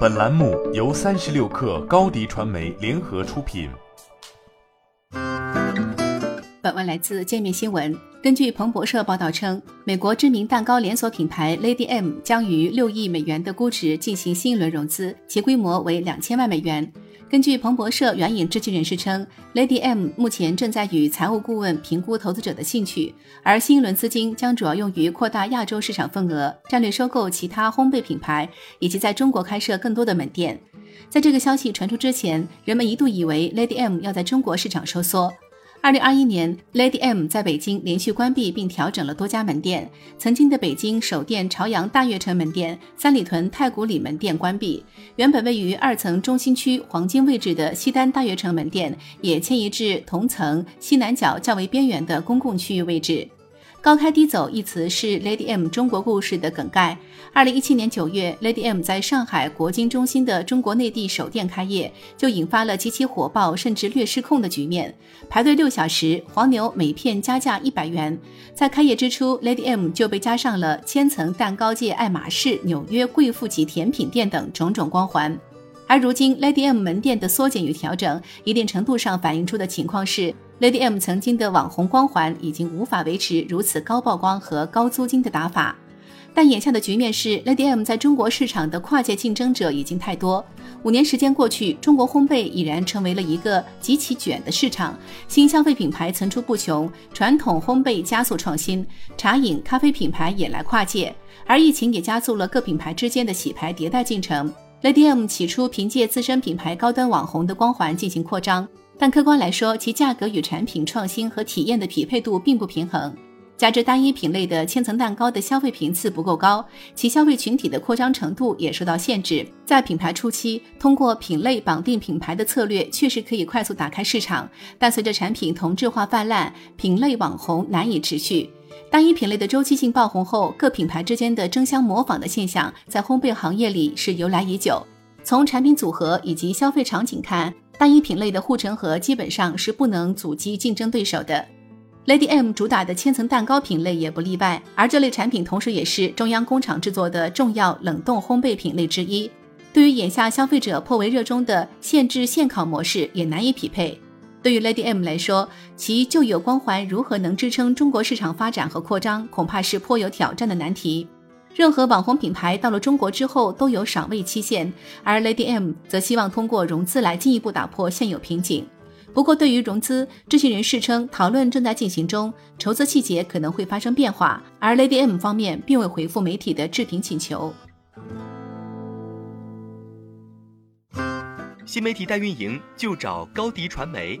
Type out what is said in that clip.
本栏目由三十六氪高低传媒联合出品。本文来自界面新闻。根据彭博社报道称，美国知名蛋糕连锁品牌 Lady M 将于六亿美元的估值进行新一轮融资，其规模为两千万美元。根据彭博社援引知情人士称，Lady M 目前正在与财务顾问评估投资者的兴趣，而新一轮资金将主要用于扩大亚洲市场份额、战略收购其他烘焙品牌，以及在中国开设更多的门店。在这个消息传出之前，人们一度以为 Lady M 要在中国市场收缩。二零二一年，Lady M 在北京连续关闭并调整了多家门店。曾经的北京首店朝阳大悦城门店、三里屯太古里门店关闭，原本位于二层中心区黄金位置的西单大悦城门店也迁移至同层西南角较为边缘的公共区域位置。高开低走一词是 Lady M 中国故事的梗概。二零一七年九月，Lady M 在上海国金中心的中国内地首店开业，就引发了极其火爆甚至略失控的局面。排队六小时，黄牛每片加价一百元。在开业之初，Lady M 就被加上了千层蛋糕界爱马仕、纽约贵妇级甜品店等种种光环。而如今，Lady M 门店的缩减与调整，一定程度上反映出的情况是，Lady M 曾经的网红光环已经无法维持如此高曝光和高租金的打法。但眼下的局面是，Lady M 在中国市场的跨界竞争者已经太多。五年时间过去，中国烘焙已然成为了一个极其卷的市场，新消费品牌层出不穷，传统烘焙加速创新，茶饮、咖啡品牌也来跨界，而疫情也加速了各品牌之间的洗牌迭代进程。Lady M 起初凭借自身品牌高端网红的光环进行扩张，但客观来说，其价格与产品创新和体验的匹配度并不平衡。加之单一品类的千层蛋糕的消费频次不够高，其消费群体的扩张程度也受到限制。在品牌初期，通过品类绑定品牌的策略确实可以快速打开市场，但随着产品同质化泛滥，品类网红难以持续。单一品类的周期性爆红后，各品牌之间的争相模仿的现象在烘焙行业里是由来已久。从产品组合以及消费场景看，单一品类的护城河基本上是不能阻击竞争对手的。Lady M 主打的千层蛋糕品类也不例外，而这类产品同时也是中央工厂制作的重要冷冻烘焙品类之一。对于眼下消费者颇为热衷的现制现烤模式，也难以匹配。对于 Lady M 来说，其旧有光环如何能支撑中国市场发展和扩张，恐怕是颇有挑战的难题。任何网红品牌到了中国之后都有赏味期限，而 Lady M 则希望通过融资来进一步打破现有瓶颈。不过，对于融资，知情人士称讨论正在进行中，筹资细节可能会发生变化。而 Lady M 方面并未回复媒体的置评请求。新媒体代运营就找高迪传媒。